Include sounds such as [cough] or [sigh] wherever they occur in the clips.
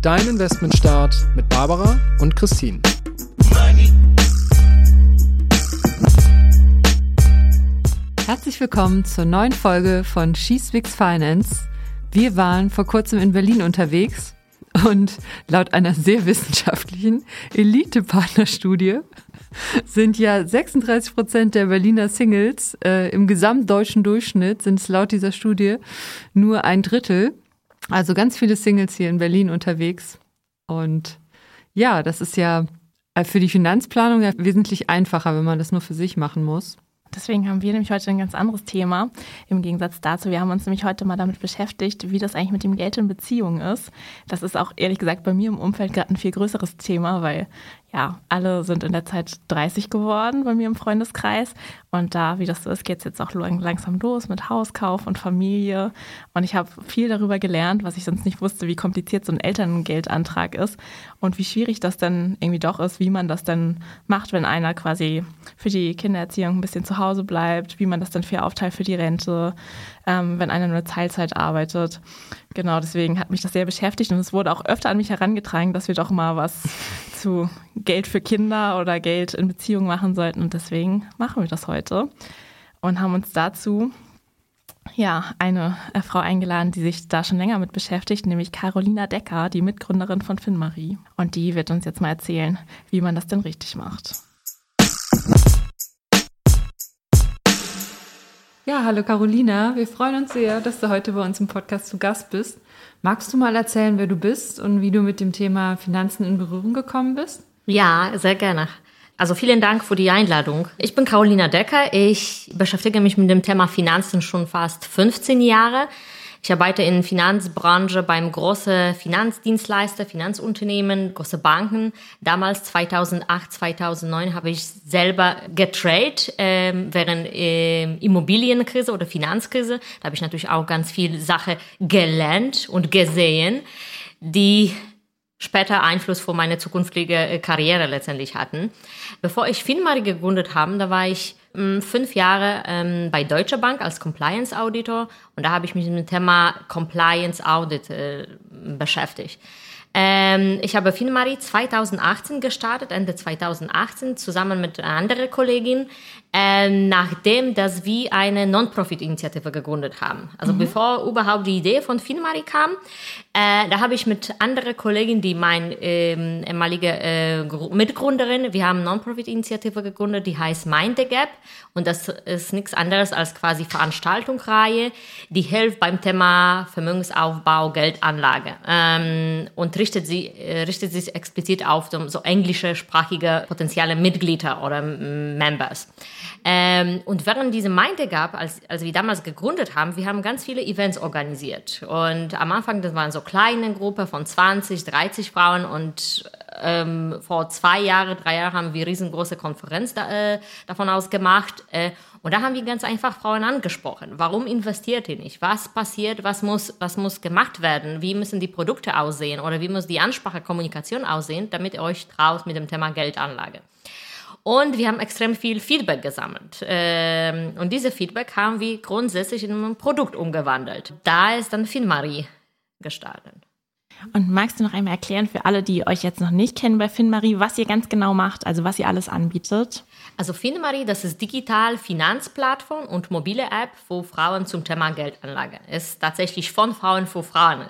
Dein Investmentstart mit Barbara und Christine. Herzlich willkommen zur neuen Folge von She Speaks Finance. Wir waren vor kurzem in Berlin unterwegs und laut einer sehr wissenschaftlichen Elite-Partnerstudie sind ja 36 Prozent der Berliner Singles äh, im gesamtdeutschen Durchschnitt sind es laut dieser Studie nur ein Drittel. Also ganz viele Singles hier in Berlin unterwegs. Und ja, das ist ja äh, für die Finanzplanung ja wesentlich einfacher, wenn man das nur für sich machen muss. Deswegen haben wir nämlich heute ein ganz anderes Thema. Im Gegensatz dazu, wir haben uns nämlich heute mal damit beschäftigt, wie das eigentlich mit dem Geld in Beziehungen ist. Das ist auch ehrlich gesagt bei mir im Umfeld gerade ein viel größeres Thema, weil ja, alle sind in der Zeit 30 geworden bei mir im Freundeskreis. Und da, wie das so ist, geht es jetzt auch langsam los mit Hauskauf und Familie. Und ich habe viel darüber gelernt, was ich sonst nicht wusste, wie kompliziert so ein Elterngeldantrag ist und wie schwierig das dann irgendwie doch ist, wie man das dann macht, wenn einer quasi für die Kindererziehung ein bisschen zu Hause bleibt, wie man das dann fair aufteilt für die Rente, ähm, wenn einer nur Teilzeit arbeitet. Genau, deswegen hat mich das sehr beschäftigt und es wurde auch öfter an mich herangetragen, dass wir doch mal was [laughs] zu Geld für Kinder oder Geld in Beziehungen machen sollten. Und deswegen machen wir das heute und haben uns dazu ja, eine äh, Frau eingeladen, die sich da schon länger mit beschäftigt, nämlich Carolina Decker, die Mitgründerin von FinMarie. Und die wird uns jetzt mal erzählen, wie man das denn richtig macht. Ja, hallo Carolina. Wir freuen uns sehr, dass du heute bei uns im Podcast zu Gast bist. Magst du mal erzählen, wer du bist und wie du mit dem Thema Finanzen in Berührung gekommen bist? Ja, sehr gerne. Also vielen Dank für die Einladung. Ich bin Carolina Decker. Ich beschäftige mich mit dem Thema Finanzen schon fast 15 Jahre. Ich arbeite in Finanzbranche beim großen Finanzdienstleister, Finanzunternehmen, große Banken. Damals 2008, 2009 habe ich selber getradet ähm, während ähm, Immobilienkrise oder Finanzkrise. Da habe ich natürlich auch ganz viel Sache gelernt und gesehen, die später Einfluss für meine zukünftige äh, Karriere letztendlich hatten. Bevor ich Finmari gegründet habe, da war ich fünf Jahre ähm, bei Deutsche Bank als Compliance Auditor und da habe ich mich mit dem Thema Compliance Audit äh, beschäftigt. Ähm, ich habe Finmari 2018 gestartet, Ende 2018, zusammen mit einer anderen Kollegin, äh, nachdem dass wir eine Non-Profit-Initiative gegründet haben. Also mhm. bevor überhaupt die Idee von Finmari kam, äh, da habe ich mit anderen Kolleginnen, die mein ähm, ehemalige äh, Mitgründerin, wir haben eine Non-Profit-Initiative gegründet, die heißt Mind the Gap und das ist nichts anderes als quasi Veranstaltungsreihe, die hilft beim Thema Vermögensaufbau, Geldanlage ähm, und richtet, sie, äh, richtet sich explizit auf so, so englische sprachige potenzielle Mitglieder oder Members. Ähm, und während diese Meinte gab, als, als wir damals gegründet haben, wir haben ganz viele Events organisiert. Und am Anfang, das waren so kleine Gruppe von 20, 30 Frauen und ähm, vor zwei Jahren, drei Jahren haben wir riesengroße Konferenz da, äh, davon aus gemacht. Äh, und da haben wir ganz einfach Frauen angesprochen. Warum investiert ihr nicht? Was passiert? Was muss, was muss gemacht werden? Wie müssen die Produkte aussehen? Oder wie muss die Ansprache, Kommunikation aussehen, damit ihr euch traut mit dem Thema Geldanlage? Und wir haben extrem viel Feedback gesammelt. Ähm, und diese Feedback haben wir grundsätzlich in ein Produkt umgewandelt. Da ist dann FinMarie gestartet. Und magst du noch einmal erklären für alle, die euch jetzt noch nicht kennen bei FinMarie, was ihr ganz genau macht, also was ihr alles anbietet? Also FinMarie, das ist digital Finanzplattform und mobile App für Frauen zum Thema Geldanlage. Ist tatsächlich von Frauen für Frauen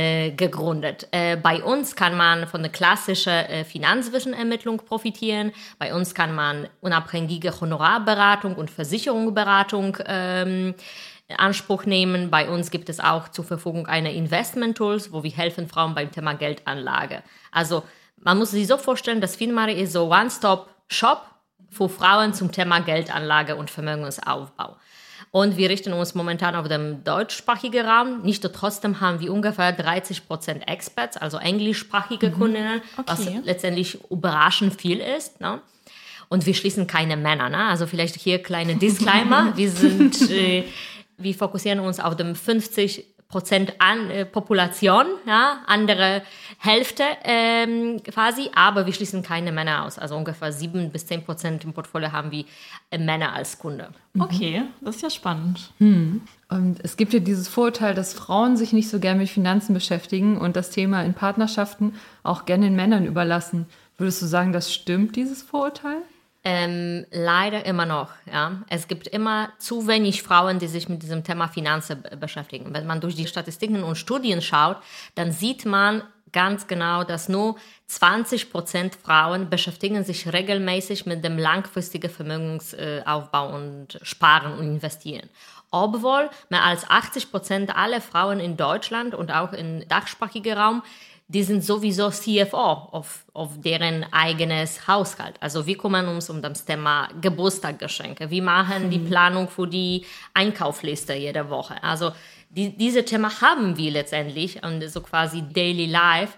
äh, gegründet. Äh, bei uns kann man von der klassischen äh, Finanzwissenermittlung profitieren. Bei uns kann man unabhängige Honorarberatung und Versicherungsberatung ähm, in Anspruch nehmen. Bei uns gibt es auch zur Verfügung eine Investment-Tools, wo wir helfen Frauen beim Thema Geldanlage. Also man muss sich so vorstellen, dass Finmari ist so One-Stop-Shop für Frauen zum Thema Geldanlage und Vermögensaufbau. Und wir richten uns momentan auf den deutschsprachigen Raum. Nicht trotzdem haben wir ungefähr 30 Prozent Experts, also englischsprachige mhm. Kundinnen, okay. was letztendlich überraschend viel ist. Ne? Und wir schließen keine Männer. Ne? Also vielleicht hier kleine Disclaimer. [laughs] wir sind, äh, wir fokussieren uns auf dem 50 Prozent an äh, Population, ja, andere Hälfte ähm, quasi, aber wir schließen keine Männer aus. Also ungefähr sieben bis zehn Prozent im Portfolio haben wir äh, Männer als Kunde. Mhm. Okay, das ist ja spannend. Hm. Und es gibt ja dieses Vorurteil, dass Frauen sich nicht so gerne mit Finanzen beschäftigen und das Thema in Partnerschaften auch gerne den Männern überlassen. Würdest du sagen, das stimmt, dieses Vorurteil? Ähm, leider immer noch. Ja. Es gibt immer zu wenig Frauen, die sich mit diesem Thema Finanzen beschäftigen. Wenn man durch die Statistiken und Studien schaut, dann sieht man ganz genau, dass nur 20 Prozent Frauen beschäftigen sich regelmäßig mit dem langfristigen Vermögensaufbau und Sparen und Investieren. Obwohl mehr als 80 Prozent aller Frauen in Deutschland und auch im dachsprachigen Raum die sind sowieso CFO auf, auf deren eigenes Haushalt. Also wir kümmern uns um das Thema Geburtstaggeschenke. Wir machen mhm. die Planung für die Einkaufliste jede Woche. Also die, diese Thema haben wir letztendlich und so quasi Daily Life.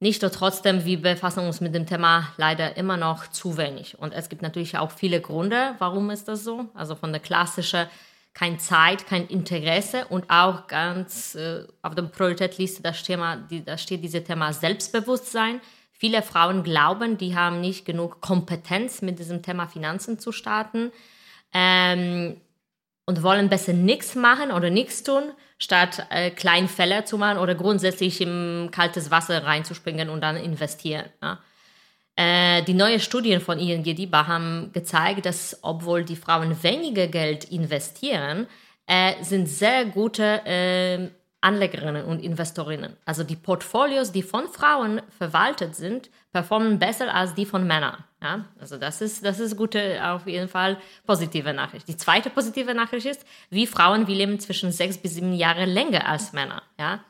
Nicht trotzdem, wir befassen uns mit dem Thema leider immer noch zu wenig. Und es gibt natürlich auch viele Gründe, warum ist das so. Also von der klassischen kein Zeit, kein Interesse und auch ganz äh, auf der Prioritätliste das Thema, die, da steht dieses Thema Selbstbewusstsein. Viele Frauen glauben, die haben nicht genug Kompetenz, mit diesem Thema Finanzen zu starten ähm, und wollen besser nichts machen oder nichts tun, statt äh, kleinen Fälle zu machen oder grundsätzlich im kaltes Wasser reinzuspringen und dann investieren. Ja. Äh, die neuen Studien von ING DIBA haben gezeigt, dass obwohl die Frauen weniger Geld investieren, äh, sind sehr gute äh, Anlegerinnen und Investorinnen. Also die Portfolios, die von Frauen verwaltet sind, performen besser als die von Männern. Ja? Also das ist, das ist gute, auf jeden Fall positive Nachricht. Die zweite positive Nachricht ist, wie Frauen, wir leben zwischen sechs bis sieben Jahre länger als Männer. Ja?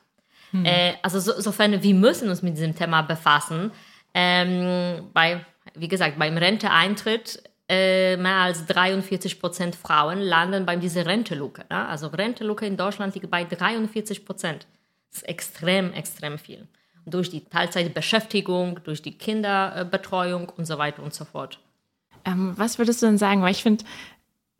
Hm. Äh, also so, sofern wir müssen uns mit diesem Thema befassen, ähm, bei, wie gesagt, beim Renteeintritt äh, mehr als 43 Prozent Frauen landen bei dieser Renteluke. Ne? Also Renteluke in Deutschland liegt bei 43 Prozent. Das ist extrem, extrem viel. Durch die Teilzeitbeschäftigung, durch die Kinderbetreuung und so weiter und so fort. Ähm, was würdest du denn sagen? Weil ich finde,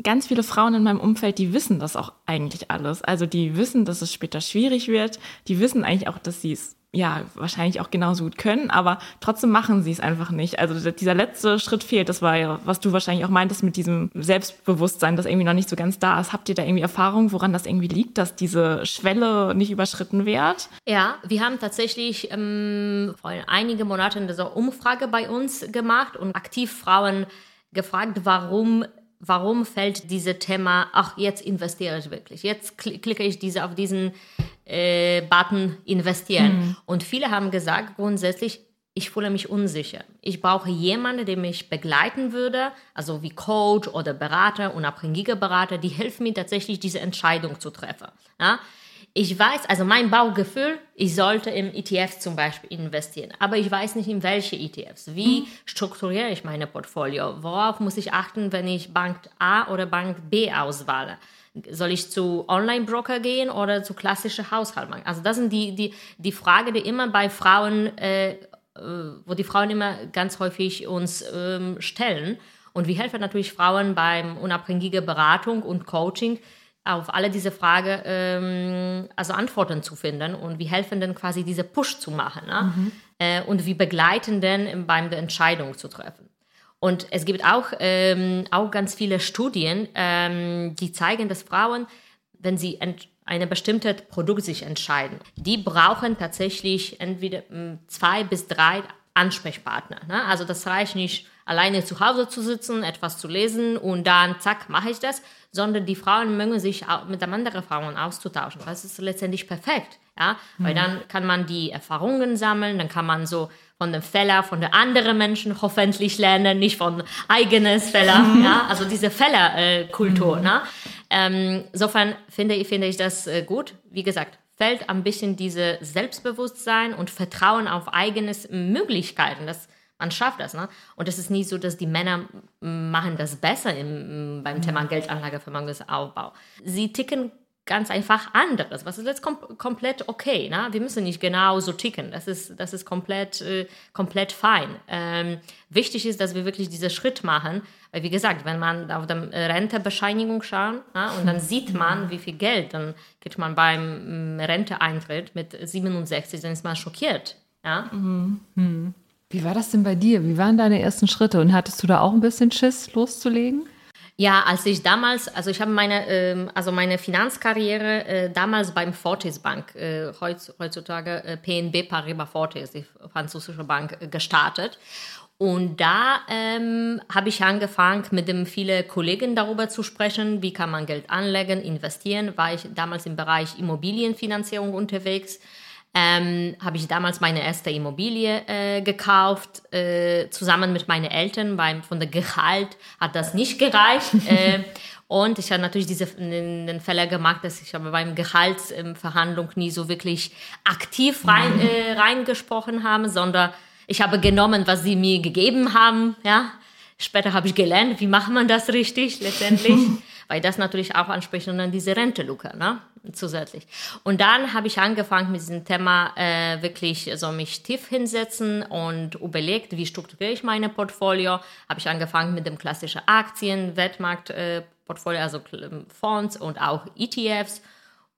ganz viele Frauen in meinem Umfeld, die wissen das auch eigentlich alles. Also die wissen, dass es später schwierig wird. Die wissen eigentlich auch, dass sie es ja, wahrscheinlich auch genauso gut können, aber trotzdem machen sie es einfach nicht. Also dieser letzte Schritt fehlt. Das war ja, was du wahrscheinlich auch meintest mit diesem Selbstbewusstsein, das irgendwie noch nicht so ganz da ist. Habt ihr da irgendwie Erfahrung, woran das irgendwie liegt, dass diese Schwelle nicht überschritten wird? Ja, wir haben tatsächlich ähm, vor einigen Monaten eine Umfrage bei uns gemacht und aktiv Frauen gefragt, warum warum fällt dieses Thema, ach, jetzt investiere ich wirklich, jetzt klicke ich diese auf diesen äh, Button investieren. Mhm. Und viele haben gesagt, grundsätzlich, ich fühle mich unsicher. Ich brauche jemanden, der mich begleiten würde, also wie Coach oder Berater, unabhängiger Berater, die helfen mir tatsächlich, diese Entscheidung zu treffen. Ja? Ich weiß, also mein Baugefühl, ich sollte im ETF zum Beispiel investieren, aber ich weiß nicht, in welche ETFs. Wie mhm. strukturiere ich meine Portfolio? Worauf muss ich achten, wenn ich Bank A oder Bank B auswahle? Soll ich zu Online-Broker gehen oder zu klassischer Haushaltbank? Also das sind die, die, die Frage, die immer bei Frauen, äh, äh, wo die Frauen immer ganz häufig uns ähm, stellen. Und wir helfen natürlich Frauen beim unabhängigen Beratung und Coaching, auf alle diese Fragen ähm, also Antworten zu finden und wir helfen dann quasi diese Push zu machen ne? mhm. äh, und wir begleiten dann beim der Entscheidung zu treffen. Und es gibt auch, ähm, auch ganz viele Studien, ähm, die zeigen, dass Frauen, wenn sie eine bestimmte Produkt sich entscheiden, die brauchen tatsächlich entweder hm, zwei bis drei Ansprechpartner. Ne? Also das reicht nicht, alleine zu Hause zu sitzen, etwas zu lesen und dann zack, mache ich das, sondern die Frauen mögen sich mit anderen Frauen auszutauschen. Das ist letztendlich perfekt, ja, mhm. weil dann kann man die Erfahrungen sammeln, dann kann man so von dem Fehler von den anderen Menschen hoffentlich lernen, nicht von eigenes Fehler, mhm. ja, also diese Fehlerkultur, mhm. ne? Ähm, insofern finde, finde ich das äh, gut. Wie gesagt, fällt ein bisschen diese Selbstbewusstsein und Vertrauen auf eigenes Möglichkeiten. Das man schafft das. Ne? Und es ist nicht so, dass die Männer machen das besser im, beim Thema Geldanlage, Vermögensaufbau. Sie ticken ganz einfach anderes. Was ist jetzt kom komplett okay? Ne? Wir müssen nicht genau so ticken. Das ist, das ist komplett, äh, komplett fein. Ähm, wichtig ist, dass wir wirklich diesen Schritt machen. Weil, wie gesagt, wenn man auf der Rentebescheinigung schaut ne, und dann sieht man, wie viel Geld, dann geht man beim mm, Renteeintritt mit 67, dann ist man schockiert. Ja? Mhm. Wie war das denn bei dir? Wie waren deine ersten Schritte? Und hattest du da auch ein bisschen Schiss loszulegen? Ja, als ich damals, also ich habe meine, ähm, also meine Finanzkarriere äh, damals beim Fortis Bank, äh, heutzutage äh, PNB Paribas Fortis, die französische Bank, äh, gestartet. Und da ähm, habe ich angefangen, mit dem viele Kollegen darüber zu sprechen, wie kann man Geld anlegen, investieren. War ich damals im Bereich Immobilienfinanzierung unterwegs ähm, habe ich damals meine erste Immobilie äh, gekauft, äh, zusammen mit meinen Eltern. Beim, von der Gehalt hat das nicht gereicht. [laughs] äh, und ich habe natürlich diese den Fälle gemacht, dass ich aber beim Gehaltsverhandlung nie so wirklich aktiv rein, mhm. äh, reingesprochen habe, sondern ich habe genommen, was sie mir gegeben haben. Ja, später habe ich gelernt, wie macht man das richtig letztendlich. [laughs] weil das natürlich auch anspricht und dann diese Renteluke, ne, zusätzlich. Und dann habe ich angefangen mit diesem Thema äh, wirklich so mich tief hinsetzen und überlegt, wie strukturiere ich meine Portfolio. Habe ich angefangen mit dem klassischen Aktien, Wettmarkt äh, also Fonds und auch ETFs.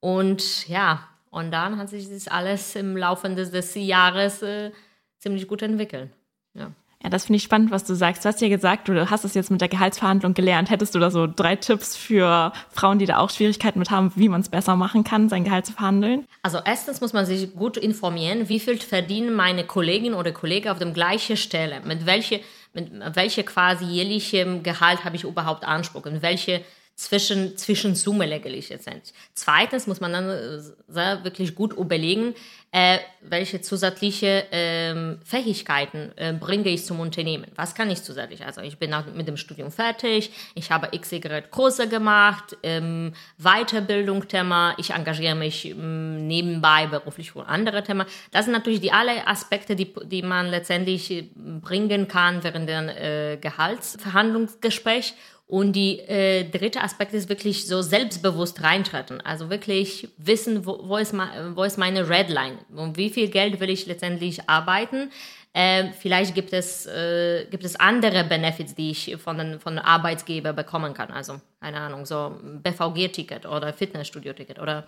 Und ja, und dann hat sich das alles im Laufe des, des Jahres äh, ziemlich gut entwickelt. Ja. Ja, das finde ich spannend, was du sagst. Du hast ja gesagt, du hast es jetzt mit der Gehaltsverhandlung gelernt. Hättest du da so drei Tipps für Frauen, die da auch Schwierigkeiten mit haben, wie man es besser machen kann, sein Gehalt zu verhandeln? Also erstens muss man sich gut informieren, wie viel verdienen meine Kolleginnen oder Kollegen auf der gleichen Stelle, mit welche, mit welche quasi jährlichem Gehalt habe ich überhaupt Anspruch und welche zwischen, zwischen Summe letztendlich. Zweitens muss man dann äh, sehr wirklich gut überlegen, äh, welche zusätzliche ähm, Fähigkeiten äh, bringe ich zum Unternehmen. Was kann ich zusätzlich? Also ich bin mit dem Studium fertig, ich habe XY Kurse gemacht, ähm, Weiterbildung Thema, ich engagiere mich ähm, nebenbei beruflich für andere Themen. Das sind natürlich die alle Aspekte, die, die man letztendlich äh, bringen kann während der äh, Gehaltsverhandlungsgespräch und die äh, dritte Aspekt ist wirklich so selbstbewusst reintreten. Also wirklich wissen, wo, wo, ist, wo ist meine Redline und wie viel Geld will ich letztendlich arbeiten. Äh, vielleicht gibt es, äh, gibt es andere Benefits, die ich von den, von den bekommen kann. Also, keine Ahnung, so BVG-Ticket oder Fitnessstudio-Ticket oder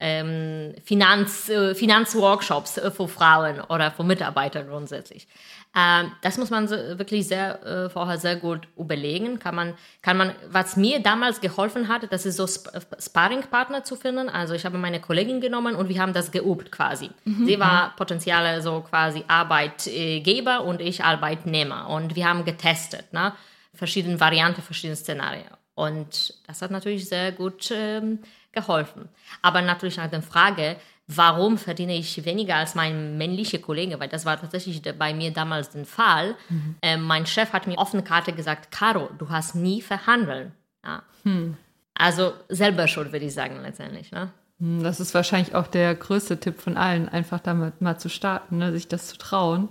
ähm, Finanz, äh, Finanzworkshops äh, für Frauen oder für Mitarbeiter grundsätzlich. Ähm, das muss man wirklich sehr, äh, vorher sehr gut überlegen. Kann man, kann man, was mir damals geholfen hat, das ist so Sp Sparringpartner zu finden. Also ich habe meine Kollegin genommen und wir haben das geübt quasi. Mhm. Sie war potenzielle so quasi Arbeitgeber und ich Arbeitnehmer und wir haben getestet, ne? verschiedene Varianten, verschiedene Szenarien. Und das hat natürlich sehr gut ähm, geholfen. Aber natürlich nach der Frage, warum verdiene ich weniger als mein männlicher Kollege, weil das war tatsächlich bei mir damals der Fall. Mhm. Äh, mein Chef hat mir offene Karte gesagt, Caro, du hast nie verhandelt. Ja. Hm. Also selber schuld, würde ich sagen, letztendlich. Ne? Hm, das ist wahrscheinlich auch der größte Tipp von allen, einfach damit mal zu starten, ne, sich das zu trauen.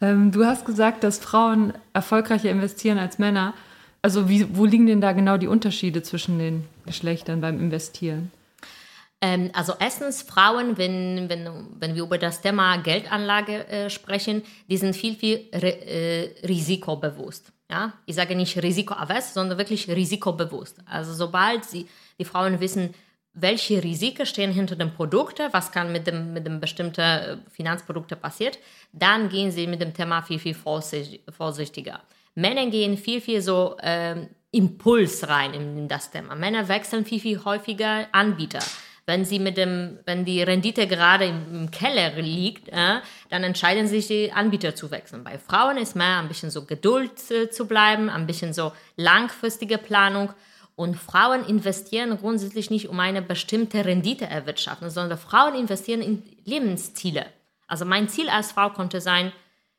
Ähm, du hast gesagt, dass Frauen erfolgreicher investieren als Männer. Also wie, wo liegen denn da genau die Unterschiede zwischen den Geschlechtern beim Investieren? Ähm, also erstens, Frauen, wenn, wenn, wenn wir über das Thema Geldanlage äh, sprechen, die sind viel, viel äh, risikobewusst. Ja? Ich sage nicht risikoavers, sondern wirklich risikobewusst. Also sobald sie, die Frauen wissen, welche Risiken stehen hinter dem Produkt, was kann mit dem, mit dem bestimmten äh, Finanzprodukt passiert, dann gehen sie mit dem Thema viel, viel vorsichtiger. Männer gehen viel, viel so ähm, Impuls rein in, in das Thema. Männer wechseln viel, viel häufiger Anbieter wenn sie mit dem, wenn die Rendite gerade im, im Keller liegt, äh, dann entscheiden sich die Anbieter zu wechseln. Bei Frauen ist mehr ein bisschen so Geduld äh, zu bleiben, ein bisschen so langfristige Planung. Und Frauen investieren grundsätzlich nicht, um eine bestimmte Rendite erwirtschaften, sondern Frauen investieren in Lebensziele. Also mein Ziel als Frau konnte sein,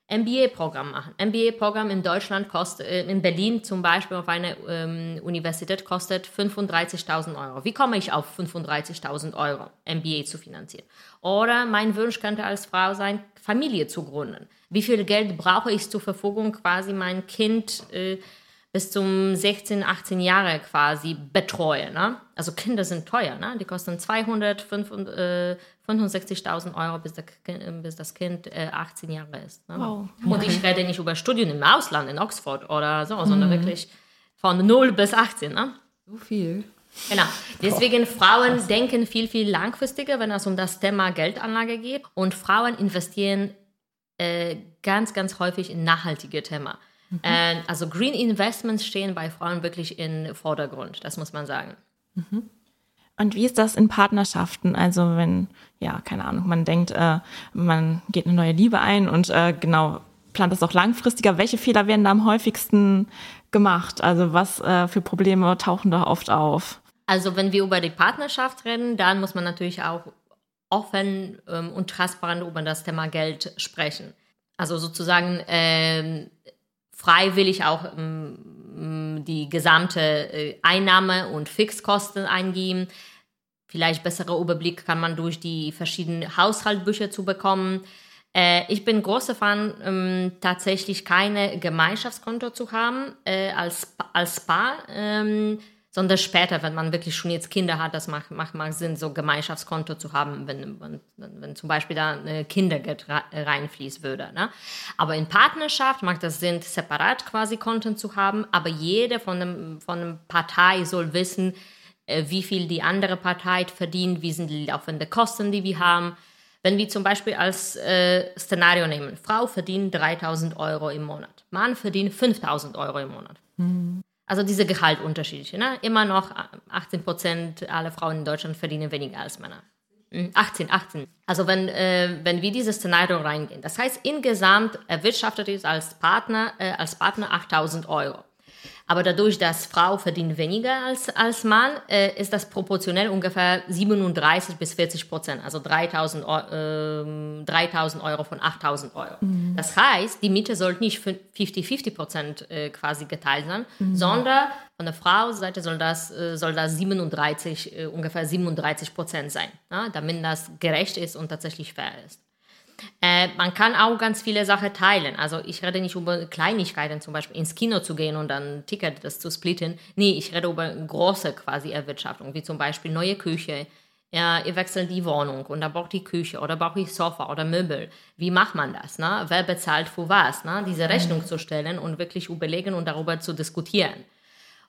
MBA-Programm machen. MBA-Programm in Deutschland kostet, äh, in Berlin zum Beispiel auf einer ähm, Universität kostet 35.000 Euro. Wie komme ich auf 35.000 Euro, MBA zu finanzieren? Oder mein Wunsch könnte als Frau sein, Familie zu gründen. Wie viel Geld brauche ich zur Verfügung, quasi mein Kind äh, bis zum 16, 18 Jahre quasi betreue. Ne? Also Kinder sind teuer, ne? die kosten 265.000 Euro, bis, das Kind äh, 18 Jahre ist. Ne? Wow. Und ich rede nicht über Studien im Ausland, in Oxford oder so, sondern mhm. wirklich von 0 bis 18. Ne? So viel. Genau. Deswegen Frauen Krass. denken viel, viel langfristiger, wenn es um das Thema Geldanlage geht. Und Frauen investieren äh, ganz, ganz häufig in nachhaltige Themen. Mhm. Äh, also Green Investments stehen bei Frauen wirklich im Vordergrund, das muss man sagen. Mhm. Und wie ist das in Partnerschaften? Also wenn, ja, keine Ahnung, man denkt, äh, man geht eine neue Liebe ein und äh, genau plant das auch langfristiger. Welche Fehler werden da am häufigsten gemacht? Also was äh, für Probleme tauchen da oft auf? Also wenn wir über die Partnerschaft reden, dann muss man natürlich auch offen ähm, und transparent über das Thema Geld sprechen. Also sozusagen ähm, freiwillig auch ähm, die gesamte äh, Einnahme und Fixkosten eingeben. Vielleicht besserer Überblick kann man durch die verschiedenen Haushaltsbücher zu bekommen. Äh, ich bin großer Fan, ähm, tatsächlich keine Gemeinschaftskonto zu haben äh, als, als Paar. Ähm, sondern später, wenn man wirklich schon jetzt Kinder hat, das macht, macht mal Sinn, so Gemeinschaftskonto zu haben, wenn, wenn, wenn zum Beispiel da Kindergeld reinfließen würde. Ne? Aber in Partnerschaft macht das Sinn, separat quasi Konten zu haben, aber jede von einem, von Partei soll wissen, äh, wie viel die andere Partei verdient, wie sind die laufenden Kosten, die wir haben. Wenn wir zum Beispiel als äh, Szenario nehmen, Frau verdient 3000 Euro im Monat, Mann verdient 5000 Euro im Monat. Mhm. Also diese Gehaltunterschiede. Ne? Immer noch 18 Prozent aller Frauen in Deutschland verdienen weniger als Männer. 18, hm, 18. Also wenn, äh, wenn wir dieses Szenario reingehen. Das heißt, insgesamt erwirtschaftet es als Partner, äh, als Partner 8000 Euro. Aber dadurch, dass Frau verdient weniger als, als Mann, äh, ist das proportionell ungefähr 37 bis 40 Prozent, also 3000, äh, 3000 Euro von 8000 Euro. Mhm. Das heißt, die Miete sollte nicht 50-50 Prozent äh, quasi geteilt sein, mhm. sondern von der Frau-Seite soll das, äh, soll das 37, äh, ungefähr 37 Prozent sein, ja, damit das gerecht ist und tatsächlich fair ist. Äh, man kann auch ganz viele Sachen teilen. Also ich rede nicht über Kleinigkeiten, zum Beispiel ins Kino zu gehen und dann ein Ticket das zu splitten. Nee, ich rede über große quasi Erwirtschaftung, wie zum Beispiel neue Küche. Ja, ihr wechselt die Wohnung und dann braucht die Küche oder braucht ich Sofa oder Möbel. Wie macht man das? Ne? Wer bezahlt für was? Ne? Diese Rechnung zu stellen und wirklich überlegen und darüber zu diskutieren.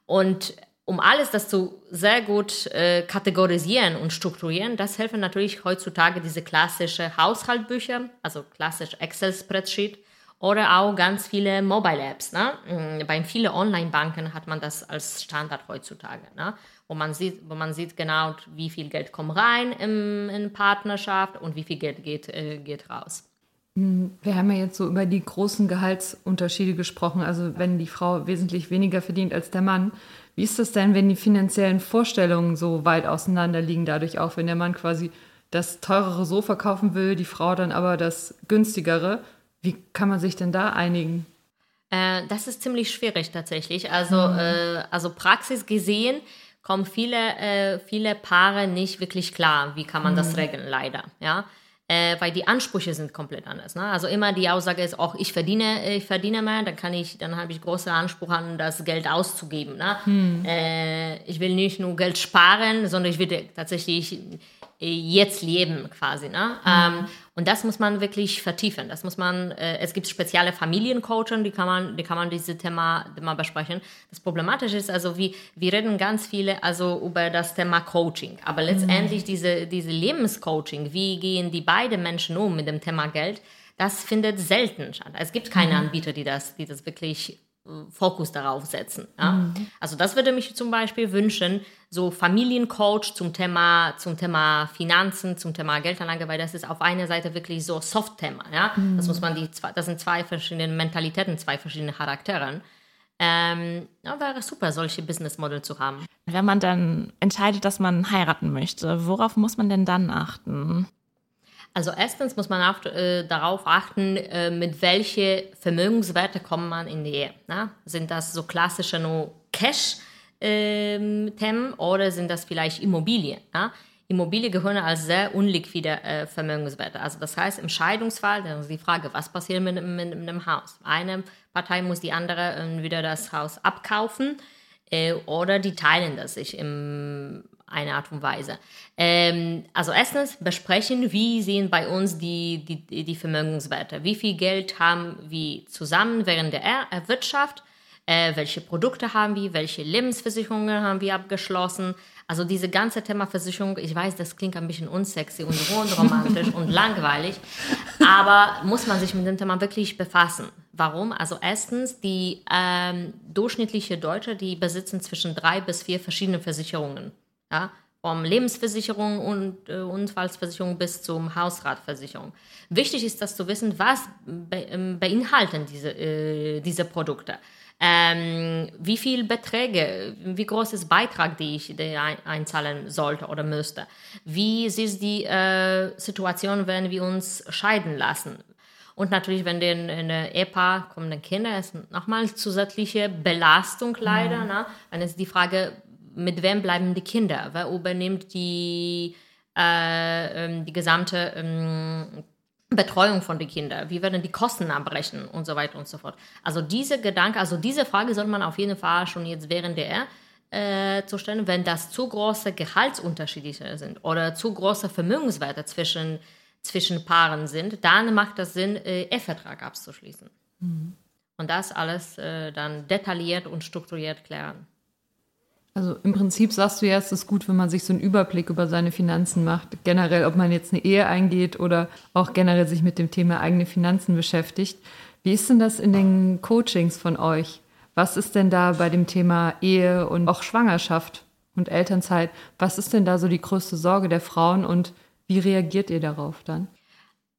Und um alles das zu sehr gut äh, kategorisieren und strukturieren, das helfen natürlich heutzutage diese klassische Haushaltbücher, also klassisch Excel-Spreadsheet oder auch ganz viele Mobile-Apps. Ne? Mhm, bei vielen Online-Banken hat man das als Standard heutzutage, ne? wo, man sieht, wo man sieht genau, wie viel Geld kommt rein im, in Partnerschaft und wie viel Geld geht, äh, geht raus. Wir haben ja jetzt so über die großen Gehaltsunterschiede gesprochen, also wenn die Frau wesentlich weniger verdient als der Mann. Wie ist das denn, wenn die finanziellen Vorstellungen so weit auseinander liegen, dadurch auch, wenn der Mann quasi das teurere Sofa kaufen will, die Frau dann aber das günstigere? Wie kann man sich denn da einigen? Äh, das ist ziemlich schwierig tatsächlich. Also, mhm. äh, also Praxis gesehen kommen viele, äh, viele Paare nicht wirklich klar, wie kann man mhm. das regeln, leider. Ja äh, weil die Ansprüche sind komplett anders. Ne? Also immer die Aussage ist, auch ich verdiene, ich verdiene mehr, dann kann ich, dann habe ich große Anspruch an, das Geld auszugeben. Ne? Hm. Äh, ich will nicht nur Geld sparen, sondern ich will tatsächlich jetzt leben quasi. Ne? Mhm. Ähm, und das muss man wirklich vertiefen. Das muss man, äh, es gibt spezielle Familiencoaching, die kann man, die kann man diese Thema, Thema besprechen. Das Problematische ist also, wie, wir reden ganz viele also über das Thema Coaching. Aber letztendlich mhm. diese, diese Lebenscoaching, wie gehen die beiden Menschen um mit dem Thema Geld, das findet selten statt. Es gibt keine mhm. Anbieter, die das, die das wirklich Fokus darauf setzen. Ja? Mhm. Also das würde mich zum Beispiel wünschen, so Familiencoach zum Thema, zum Thema Finanzen, zum Thema Geldanlage, weil das ist auf einer Seite wirklich so Soft-Thema. Ja? Mhm. Das muss man die das sind zwei verschiedene Mentalitäten, zwei verschiedene Charaktere. Ähm, ja, wäre super, solche Business Model zu haben. Wenn man dann entscheidet, dass man heiraten möchte, worauf muss man denn dann achten? Also erstens muss man auf, äh, darauf achten, äh, mit welchen Vermögenswerte kommt man in die Ehe. Na? Sind das so klassische nur Cash-Themen ähm, oder sind das vielleicht Immobilien? Na? Immobilien gehören als sehr unliquide äh, Vermögenswerte. Also das heißt, im Scheidungsfall, dann ist die Frage, was passiert mit, mit, mit einem Haus? Eine Partei muss die andere äh, wieder das Haus abkaufen äh, oder die teilen das sich in einer Art und Weise. Ähm, also erstens besprechen, wie sehen bei uns die, die, die Vermögenswerte. Wie viel Geld haben wir zusammen während der Wirtschaft? Äh, welche Produkte haben wir? Welche Lebensversicherungen haben wir abgeschlossen? Also diese ganze Thema Versicherung, ich weiß, das klingt ein bisschen unsexy und unromantisch und [laughs] langweilig, aber muss man sich mit dem Thema wirklich befassen. Warum? Also erstens, die ähm, durchschnittliche Deutsche, die besitzen zwischen drei bis vier verschiedene Versicherungen. Ja? Vom Lebensversicherung und äh, Unfallsversicherung bis zum Hausratversicherung. Wichtig ist das zu wissen, was be ähm, beinhalten diese, äh, diese Produkte ähm, wie viel Beträge, wie groß ist Beitrag, die ich einzahlen sollte oder müsste? Wie ist die äh, Situation, wenn wir uns scheiden lassen? Und natürlich, wenn den, in der Ehepaar kommen dann Kinder, ist nochmal zusätzliche Belastung leider. Mhm. Ne? Dann ist die Frage, mit wem bleiben die Kinder? Wer übernimmt die, äh, ähm, die gesamte ähm, Betreuung von den Kindern, wie werden die Kosten abbrechen und so weiter und so fort. Also diese Gedanke, also diese Frage soll man auf jeden Fall schon jetzt während der äh, zu stellen, wenn das zu große Gehaltsunterschiede sind oder zu große Vermögenswerte zwischen, zwischen Paaren sind, dann macht das Sinn, äh, Ehevertrag abzuschließen. Mhm. Und das alles äh, dann detailliert und strukturiert klären. Also im Prinzip sagst du ja, es ist gut, wenn man sich so einen Überblick über seine Finanzen macht. Generell, ob man jetzt eine Ehe eingeht oder auch generell sich mit dem Thema eigene Finanzen beschäftigt. Wie ist denn das in den Coachings von euch? Was ist denn da bei dem Thema Ehe und auch Schwangerschaft und Elternzeit? Was ist denn da so die größte Sorge der Frauen und wie reagiert ihr darauf dann?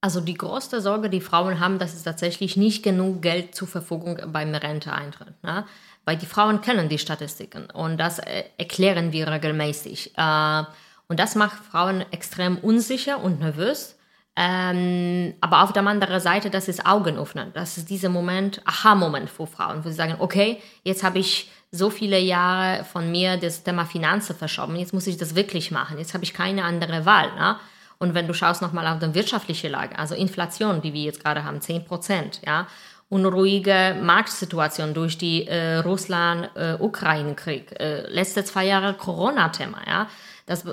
Also die größte Sorge, die Frauen haben, dass es tatsächlich nicht genug Geld zur Verfügung beim Renteeintritt. Ne? Weil die Frauen kennen die Statistiken und das äh, erklären wir regelmäßig. Äh, und das macht Frauen extrem unsicher und nervös. Ähm, aber auf der anderen Seite, das ist Augenöffnen. Das ist dieser Moment, Aha-Moment für Frauen, wo sie sagen, okay, jetzt habe ich so viele Jahre von mir das Thema Finanzen verschoben, jetzt muss ich das wirklich machen, jetzt habe ich keine andere Wahl. Ne? Und wenn du schaust nochmal auf die wirtschaftliche Lage, also Inflation, die wir jetzt gerade haben, 10 Prozent, ja, unruhige Marktsituation durch die äh, Russland-Ukraine-Krieg, äh, äh, letzte zwei Jahre Corona-Thema, ja, das,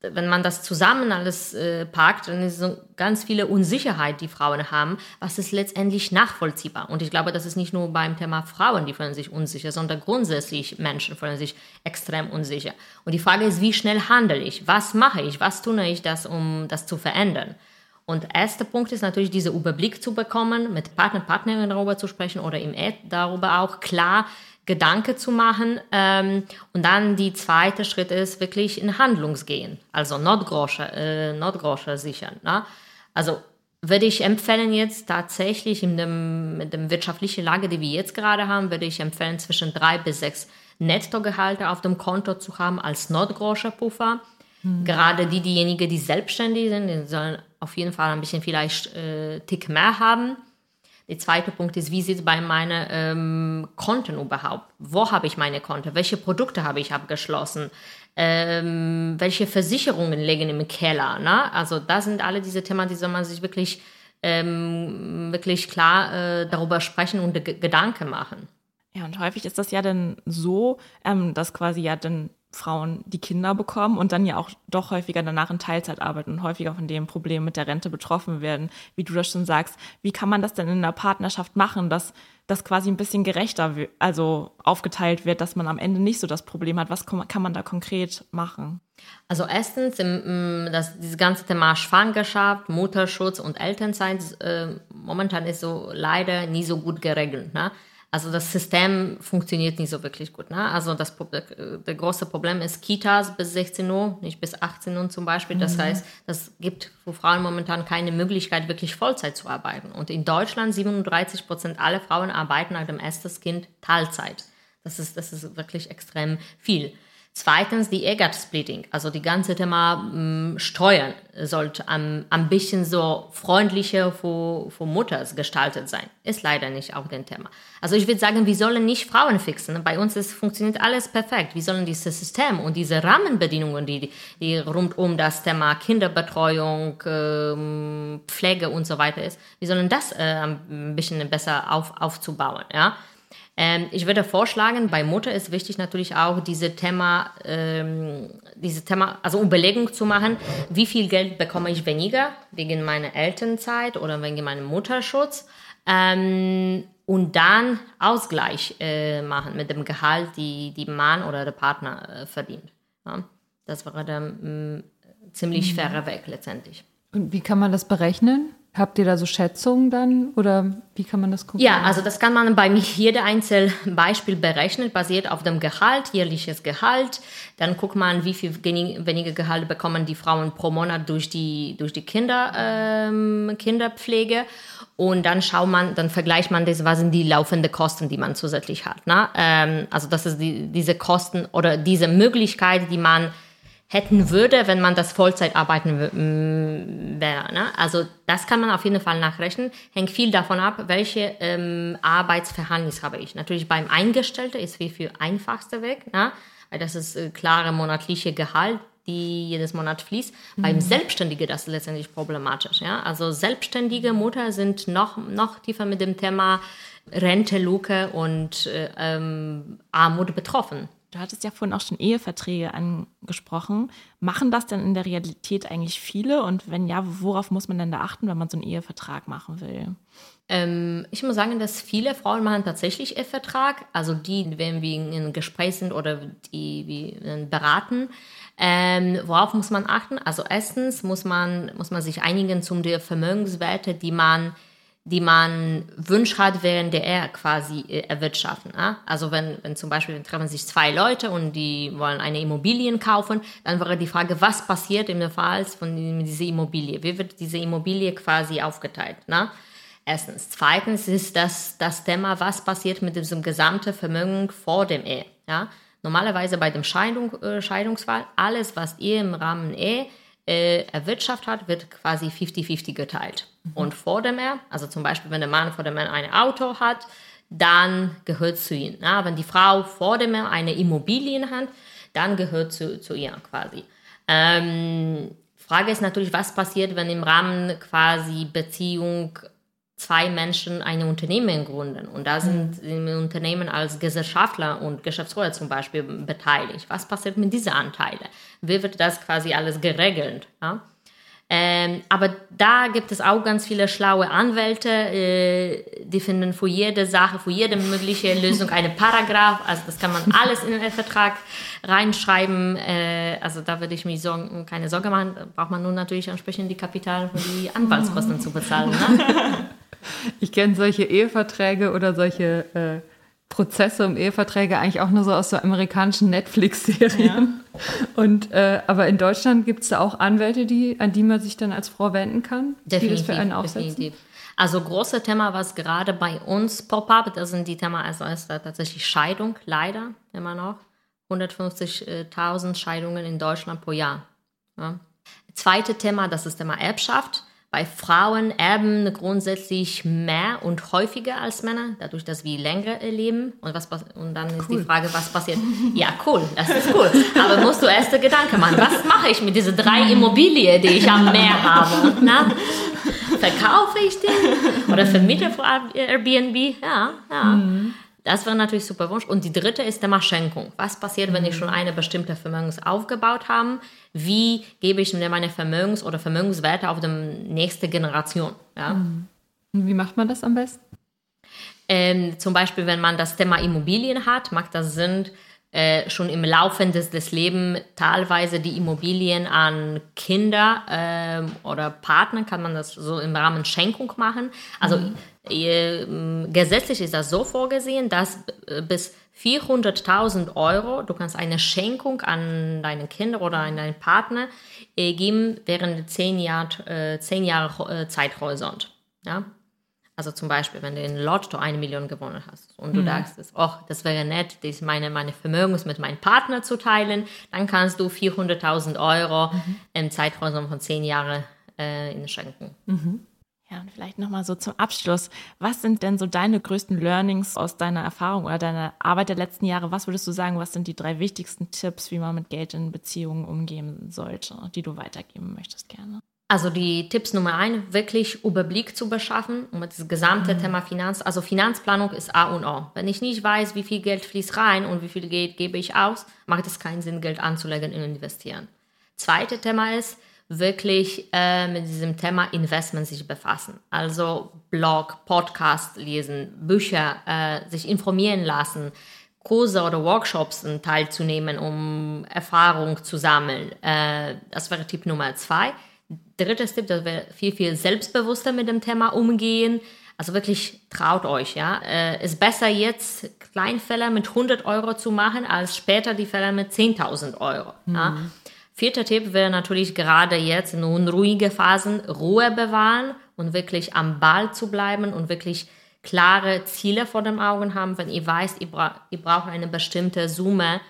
wenn man das zusammen alles äh, packt, dann ist so ganz viele Unsicherheit, die Frauen haben, was ist letztendlich nachvollziehbar. Und ich glaube, das ist nicht nur beim Thema Frauen, die fühlen sich unsicher, sondern grundsätzlich Menschen fühlen sich extrem unsicher. Und die Frage ist, wie schnell handle ich? Was mache ich? Was tue ich, das, um das zu verändern? Und erster Punkt ist natürlich, diesen Überblick zu bekommen, mit Partner, Partnerinnen darüber zu sprechen oder im Ad darüber auch klar Gedanken zu machen. Ähm, und dann die zweite Schritt ist wirklich in Handlungs gehen, also Notgrosche, äh, Notgrosche sichern. Ne? Also würde ich empfehlen jetzt tatsächlich in dem, mit der wirtschaftlichen Lage, die wir jetzt gerade haben, würde ich empfehlen, zwischen drei bis sechs Nettogehalte auf dem Konto zu haben als Notgrosche-Puffer. Mhm. Gerade die, diejenigen, die selbstständig sind, die sollen auf jeden Fall ein bisschen vielleicht äh, Tick mehr haben. Der zweite Punkt ist, wie sieht es bei meinen ähm, Konten überhaupt? Wo habe ich meine Konten? Welche Produkte habe ich abgeschlossen? Ähm, welche Versicherungen liegen im Keller? Ne? Also da sind alle diese Themen, die soll man sich wirklich, ähm, wirklich klar äh, darüber sprechen und Gedanken machen. Ja, und häufig ist das ja dann so, ähm, dass quasi ja dann Frauen die Kinder bekommen und dann ja auch doch häufiger danach in Teilzeit arbeiten und häufiger von dem Problem mit der Rente betroffen werden. Wie du das schon sagst, wie kann man das denn in einer Partnerschaft machen, dass das quasi ein bisschen gerechter also aufgeteilt wird, dass man am Ende nicht so das Problem hat? Was kann man da konkret machen? Also erstens, im, das, dieses ganze Thema Schwangerschaft, Mutterschutz und Elternzeit äh, momentan ist so leider nie so gut geregelt. Ne? Also das System funktioniert nicht so wirklich gut. Ne? Also das, der große Problem ist Kitas bis 16 Uhr, nicht bis 18 Uhr zum Beispiel. Das mhm. heißt, das gibt für Frauen momentan keine Möglichkeit, wirklich Vollzeit zu arbeiten. Und in Deutschland 37 Prozent aller Frauen arbeiten nach dem ersten Kind Teilzeit. Das ist, das ist wirklich extrem viel. Zweitens die Ehrgeiz-Splitting, also die ganze Thema mh, Steuern sollte am, ein bisschen so freundlicher für, für Mutters gestaltet sein. Ist leider nicht auch ein Thema. Also ich würde sagen, wir sollen nicht Frauen fixen. Bei uns ist, funktioniert alles perfekt. Wir sollen dieses System und diese Rahmenbedingungen, die, die rund um das Thema Kinderbetreuung, ähm, Pflege und so weiter ist, wir sollen das äh, ein bisschen besser auf, aufzubauen. Ja? Ähm, ich würde vorschlagen, bei Mutter ist wichtig natürlich auch diese Thema, ähm, diese Thema, also Überlegung zu machen, wie viel Geld bekomme ich weniger wegen meiner Elternzeit oder wegen meinem Mutterschutz ähm, und dann Ausgleich äh, machen mit dem Gehalt, die die Mann oder der Partner äh, verdient. Ja? Das wäre dann mh, mm, ziemlich mhm. fairer Weg letztendlich. Und wie kann man das berechnen? Habt ihr da so Schätzungen dann oder wie kann man das gucken? Ja, also das kann man bei mir [laughs] jede einzelne Beispiel berechnen, basiert auf dem Gehalt, jährliches Gehalt. Dann guckt man, wie viel weniger Gehalt bekommen die Frauen pro Monat durch die, durch die Kinder, ähm, Kinderpflege. Und dann schaut man, dann vergleicht man das, was sind die laufenden Kosten, die man zusätzlich hat. Ne? Ähm, also das ist die, diese Kosten oder diese Möglichkeit, die man hätten würde, wenn man das Vollzeit arbeiten wäre. Ne? Also das kann man auf jeden Fall nachrechnen. Hängt viel davon ab, welche ähm, Arbeitsverhältnis habe ich. Natürlich beim Eingestellten ist viel, viel einfachster Weg, ne? weil das ist äh, klare monatliche Gehalt, die jedes Monat fließt. Mhm. Beim Selbstständigen das ist letztendlich problematisch. Ja? Also selbstständige Mutter sind noch, noch tiefer mit dem Thema Rente, Luke und äh, ähm, Armut betroffen. Du hattest ja vorhin auch schon Eheverträge angesprochen. Machen das denn in der Realität eigentlich viele? Und wenn ja, worauf muss man denn da achten, wenn man so einen Ehevertrag machen will? Ähm, ich muss sagen, dass viele Frauen machen tatsächlich Ehevertrag. Also die, wenn wir in Gespräch sind oder die wir beraten. Ähm, worauf muss man achten? Also erstens muss man, muss man sich einigen zum der Vermögenswerte, die man die man Wunsch hat, während der er quasi äh, erwirtschaften. Ja? Also wenn, wenn zum Beispiel treffen sich zwei Leute und die wollen eine Immobilie kaufen, dann wäre die Frage, was passiert im Fall von dieser Immobilie? Wie wird diese Immobilie quasi aufgeteilt? Ne? Erstens. Zweitens ist das, das Thema, was passiert mit diesem gesamten Vermögen vor dem Ehe. Ja? Normalerweise bei dem Scheidung, äh, Scheidungsfall, alles, was ihr im Rahmen Ehe äh, erwirtschaftet hat, wird quasi 50-50 geteilt. Mhm. Und vor dem Ehe, also zum Beispiel, wenn der Mann vor dem Ehe ein Auto hat, dann gehört zu ihm. Ja, wenn die Frau vor dem Ehe eine Immobilie hat, dann gehört zu, zu ihr quasi. Ähm, Frage ist natürlich, was passiert, wenn im Rahmen quasi Beziehung zwei Menschen ein Unternehmen gründen und da sind mhm. im Unternehmen als Gesellschaftler und Geschäftsführer zum Beispiel beteiligt. Was passiert mit diesen Anteilen? Wie wird das quasi alles geregelt? Ja? Ähm, aber da gibt es auch ganz viele schlaue Anwälte, äh, die finden für jede Sache, für jede mögliche [laughs] Lösung eine Paragraph. Also das kann man alles in den Vertrag reinschreiben. Äh, also da würde ich mich sorgen, keine Sorge machen. Da braucht man nur natürlich entsprechend die Kapital für die Anwaltskosten zu bezahlen. Ne? [laughs] Ich kenne solche Eheverträge oder solche äh, Prozesse um Eheverträge eigentlich auch nur so aus so amerikanischen Netflix-Serien. Ja. Und äh, aber in Deutschland gibt es da auch Anwälte, die, an die man sich dann als Frau wenden kann, definitiv, die das für einen aufsetzen. Definitiv. Also große Thema, was gerade bei uns pop-up, das sind die Themen, also ist da tatsächlich Scheidung, leider immer noch. 150.000 Scheidungen in Deutschland pro Jahr. Ja. Zweite Thema, das ist Thema Erbschaft. Bei Frauen erben grundsätzlich mehr und häufiger als Männer, dadurch, dass wir länger leben. Und, was, und dann ist cool. die Frage, was passiert? [laughs] Ja, cool, das ist cool. Aber musst du erste Gedanken machen, was mache ich mit diesen drei Immobilien, die ich am Meer habe? Na? Verkaufe ich die? Oder vermiete für Airbnb? Ja, ja. Mhm. Das wäre natürlich super Wunsch. Und die dritte ist der Schenkung. Was passiert, wenn ich schon eine bestimmte Vermögens aufgebaut habe? Wie gebe ich mir meine Vermögens- oder Vermögenswerte auf die nächste Generation? Ja? Mhm. Wie macht man das am besten? Ähm, zum Beispiel, wenn man das Thema Immobilien hat, macht das Sinn, äh, schon im Laufe des, des Lebens teilweise die Immobilien an Kinder äh, oder Partner, kann man das so im Rahmen Schenkung machen. Also mhm. äh, gesetzlich ist das so vorgesehen, dass äh, bis 400.000 Euro, du kannst eine Schenkung an deine Kinder oder an deinen Partner äh, geben während zehn, Jahr, äh, zehn Jahre Zeithorizont. Ja? Also zum Beispiel, wenn du in Lotto eine Million gewonnen hast und du mhm. dachtest, oh, das wäre nett, das meine, meine Vermögen mit meinem Partner zu teilen, dann kannst du 400.000 Euro mhm. im Zeitraum von zehn Jahren äh, schenken. Mhm. Ja, und vielleicht nochmal so zum Abschluss. Was sind denn so deine größten Learnings aus deiner Erfahrung oder deiner Arbeit der letzten Jahre? Was würdest du sagen, was sind die drei wichtigsten Tipps, wie man mit Geld in Beziehungen umgehen sollte, die du weitergeben möchtest gerne? Also die Tipps Nummer eins, wirklich Überblick zu beschaffen um das gesamte mhm. Thema Finanz. Also Finanzplanung ist A und O. Wenn ich nicht weiß, wie viel Geld fließt rein und wie viel Geld gebe ich aus, macht es keinen Sinn, Geld anzulegen und investieren. Zweite Thema ist, wirklich äh, mit diesem Thema Investment sich befassen. Also Blog, Podcast lesen, Bücher, äh, sich informieren lassen, Kurse oder Workshops teilzunehmen, um Erfahrung zu sammeln. Äh, das wäre Tipp Nummer zwei. Drittes Tipp, dass wir viel, viel selbstbewusster mit dem Thema umgehen. Also wirklich traut euch, ja. Äh, ist besser jetzt Kleinfälle mit 100 Euro zu machen, als später die Fälle mit 10.000 Euro. Mhm. Ja? Vierter Tipp wäre natürlich gerade jetzt in unruhige Phasen Ruhe bewahren und wirklich am Ball zu bleiben und wirklich klare Ziele vor den Augen haben. Wenn ihr weißt, ihr, bra ihr braucht eine bestimmte Summe,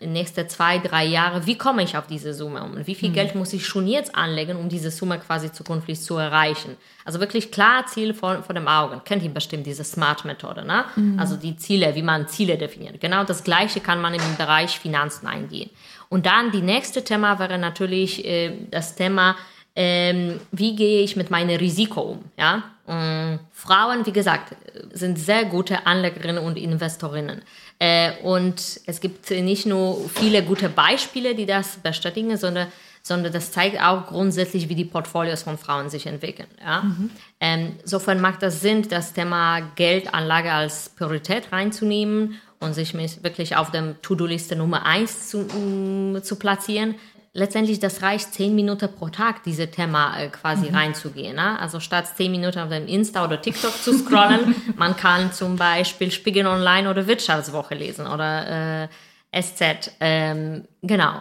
nächste zwei, drei Jahre, wie komme ich auf diese Summe um? Und wie viel mhm. Geld muss ich schon jetzt anlegen, um diese Summe quasi zukünftig zu erreichen? Also wirklich klar Ziel vor, vor dem Augen. Kennt ihr bestimmt diese Smart-Methode, ne? Mhm. Also die Ziele, wie man Ziele definiert. Genau das Gleiche kann man im Bereich Finanzen eingehen. Und dann die nächste Thema wäre natürlich äh, das Thema, ähm, wie gehe ich mit meinem Risiko um, ja? Ähm, Frauen, wie gesagt, sind sehr gute Anlegerinnen und Investorinnen. Äh, und es gibt nicht nur viele gute Beispiele, die das bestätigen, sondern, sondern das zeigt auch grundsätzlich, wie die Portfolios von Frauen sich entwickeln. Ja? Mhm. Ähm, insofern macht das Sinn, das Thema Geldanlage als Priorität reinzunehmen und sich wirklich auf der To-Do-Liste Nummer eins zu, zu platzieren letztendlich, das reicht zehn Minuten pro Tag, diese Thema äh, quasi mhm. reinzugehen. Ne? Also statt zehn Minuten auf dem Insta oder TikTok zu scrollen, [laughs] man kann zum Beispiel Spiegel Online oder Wirtschaftswoche lesen oder äh, SZ. Ähm, genau.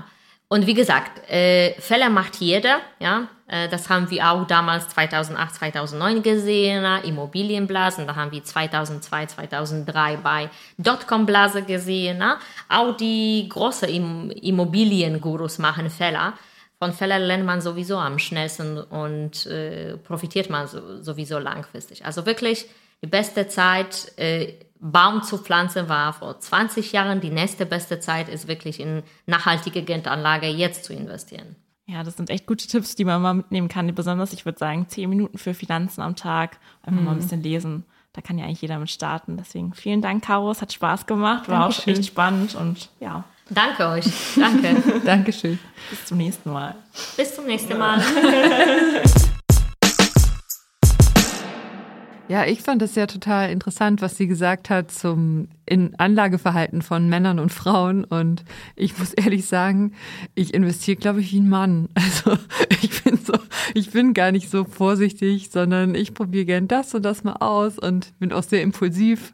Und wie gesagt, äh, Fälle macht jeder, ja. Äh, das haben wir auch damals 2008, 2009 gesehen, Immobilienblasen. Da haben wir 2002, 2003 bei Dotcom-Blase gesehen. Na? Auch die großen Immobiliengurus machen Fälle. Von Fällen lernt man sowieso am schnellsten und äh, profitiert man so, sowieso langfristig. Also wirklich die beste Zeit, äh, Baum zu pflanzen war vor 20 Jahren. Die nächste beste Zeit ist wirklich in nachhaltige Geldanlage jetzt zu investieren. Ja, das sind echt gute Tipps, die man mal mitnehmen kann. Besonders, ich würde sagen, 10 Minuten für Finanzen am Tag. Einfach mhm. mal ein mhm. bisschen lesen. Da kann ja eigentlich jeder mit starten. Deswegen vielen Dank, Caro. Es hat Spaß gemacht. War Dankeschön. auch echt spannend und ja. Danke euch. Danke. [laughs] Dankeschön. Bis zum nächsten Mal. Bis zum nächsten Mal. [laughs] Ja, ich fand das ja total interessant, was sie gesagt hat zum in Anlageverhalten von Männern und Frauen. Und ich muss ehrlich sagen, ich investiere, glaube ich, wie ein Mann. [laughs] Also ich bin so, ich bin gar nicht so vorsichtig, sondern ich probiere gern das und das mal aus und bin auch sehr impulsiv.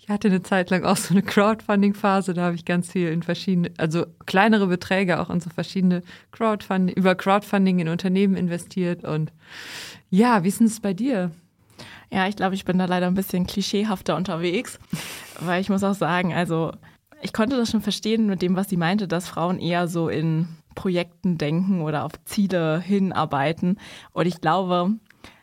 Ich hatte eine Zeit lang auch so eine Crowdfunding-Phase, da habe ich ganz viel in verschiedene, also kleinere Beträge auch in so verschiedene Crowdfunding, über Crowdfunding in Unternehmen investiert. Und ja, wie ist es bei dir? Ja, ich glaube, ich bin da leider ein bisschen klischeehafter unterwegs, [laughs] weil ich muss auch sagen, also ich konnte das schon verstehen mit dem, was sie meinte, dass Frauen eher so in Projekten denken oder auf Ziele hinarbeiten. Und ich glaube,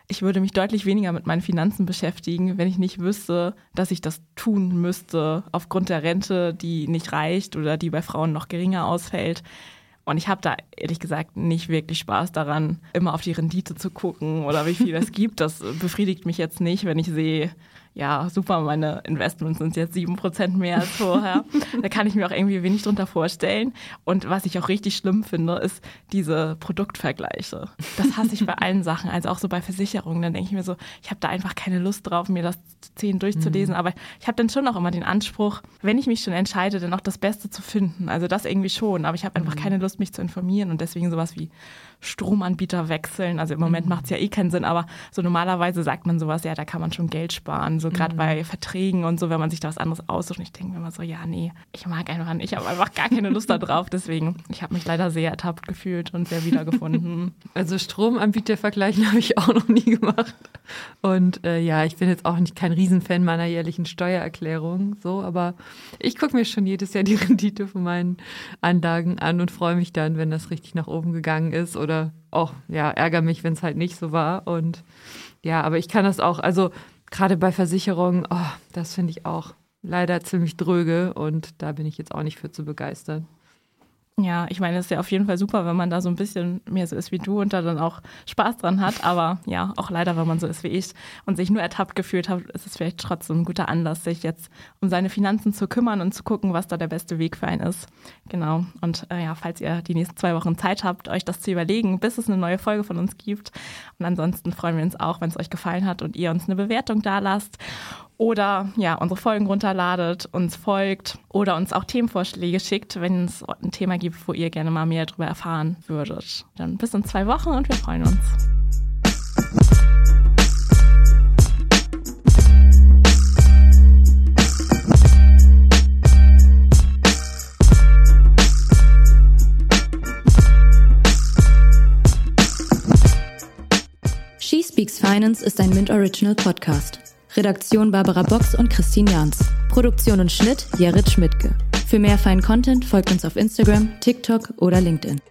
ich würde mich deutlich weniger mit meinen Finanzen beschäftigen, wenn ich nicht wüsste, dass ich das tun müsste aufgrund der Rente, die nicht reicht oder die bei Frauen noch geringer ausfällt. Und ich habe da ehrlich gesagt nicht wirklich Spaß daran, immer auf die Rendite zu gucken oder wie viel es gibt. Das befriedigt mich jetzt nicht, wenn ich sehe, ja, super, meine Investments sind jetzt sieben Prozent mehr als vorher. da kann ich mir auch irgendwie wenig drunter vorstellen. Und was ich auch richtig schlimm finde, ist diese Produktvergleiche. Das hasse ich bei allen Sachen, also auch so bei Versicherungen. Dann denke ich mir so, ich habe da einfach keine Lust drauf, mir das zehn durchzulesen. Mhm. Aber ich habe dann schon auch immer den Anspruch, wenn ich mich schon entscheide, dann auch das Beste zu finden. Also das irgendwie schon. Aber ich habe einfach mhm. keine Lust, Lust, mich zu informieren und deswegen sowas wie Stromanbieter wechseln. Also im Moment mhm. macht es ja eh keinen Sinn, aber so normalerweise sagt man sowas, ja, da kann man schon Geld sparen. So gerade mhm. bei Verträgen und so, wenn man sich da was anderes aussucht. Und ich denke mir immer so, ja, nee, ich mag einfach nicht, ich habe einfach gar keine Lust darauf. Deswegen, ich habe mich leider sehr ertappt gefühlt und sehr wiedergefunden. [laughs] Also Stromanbieter vergleichen [laughs] habe ich auch noch nie gemacht. Und äh, ja, ich bin jetzt auch nicht kein Riesenfan meiner jährlichen Steuererklärung, so, aber ich gucke mir schon jedes Jahr die [laughs] Rendite von meinen Anlagen an und freue mich dann, wenn das richtig nach oben gegangen ist oder oder auch, ja, ärgere mich, wenn es halt nicht so war. Und ja, aber ich kann das auch, also gerade bei Versicherungen, oh, das finde ich auch leider ziemlich dröge und da bin ich jetzt auch nicht für zu begeistern. Ja, ich meine, es ist ja auf jeden Fall super, wenn man da so ein bisschen mehr so ist wie du und da dann auch Spaß dran hat. Aber ja, auch leider, wenn man so ist wie ich und sich nur ertappt gefühlt hat, ist es vielleicht trotzdem ein guter Anlass, sich jetzt um seine Finanzen zu kümmern und zu gucken, was da der beste Weg für einen ist. Genau. Und äh, ja, falls ihr die nächsten zwei Wochen Zeit habt, euch das zu überlegen, bis es eine neue Folge von uns gibt. Und ansonsten freuen wir uns auch, wenn es euch gefallen hat und ihr uns eine Bewertung da lasst oder ja, unsere Folgen runterladet, uns folgt oder uns auch Themenvorschläge schickt, wenn es ein Thema gibt, wo ihr gerne mal mehr darüber erfahren würdet. Dann bis in zwei Wochen und wir freuen uns. She Speaks Finance ist ein Mint Original Podcast. Redaktion Barbara Box und Christine Jans. Produktion und Schnitt Jared Schmidtke. Für mehr feinen Content folgt uns auf Instagram, TikTok oder LinkedIn.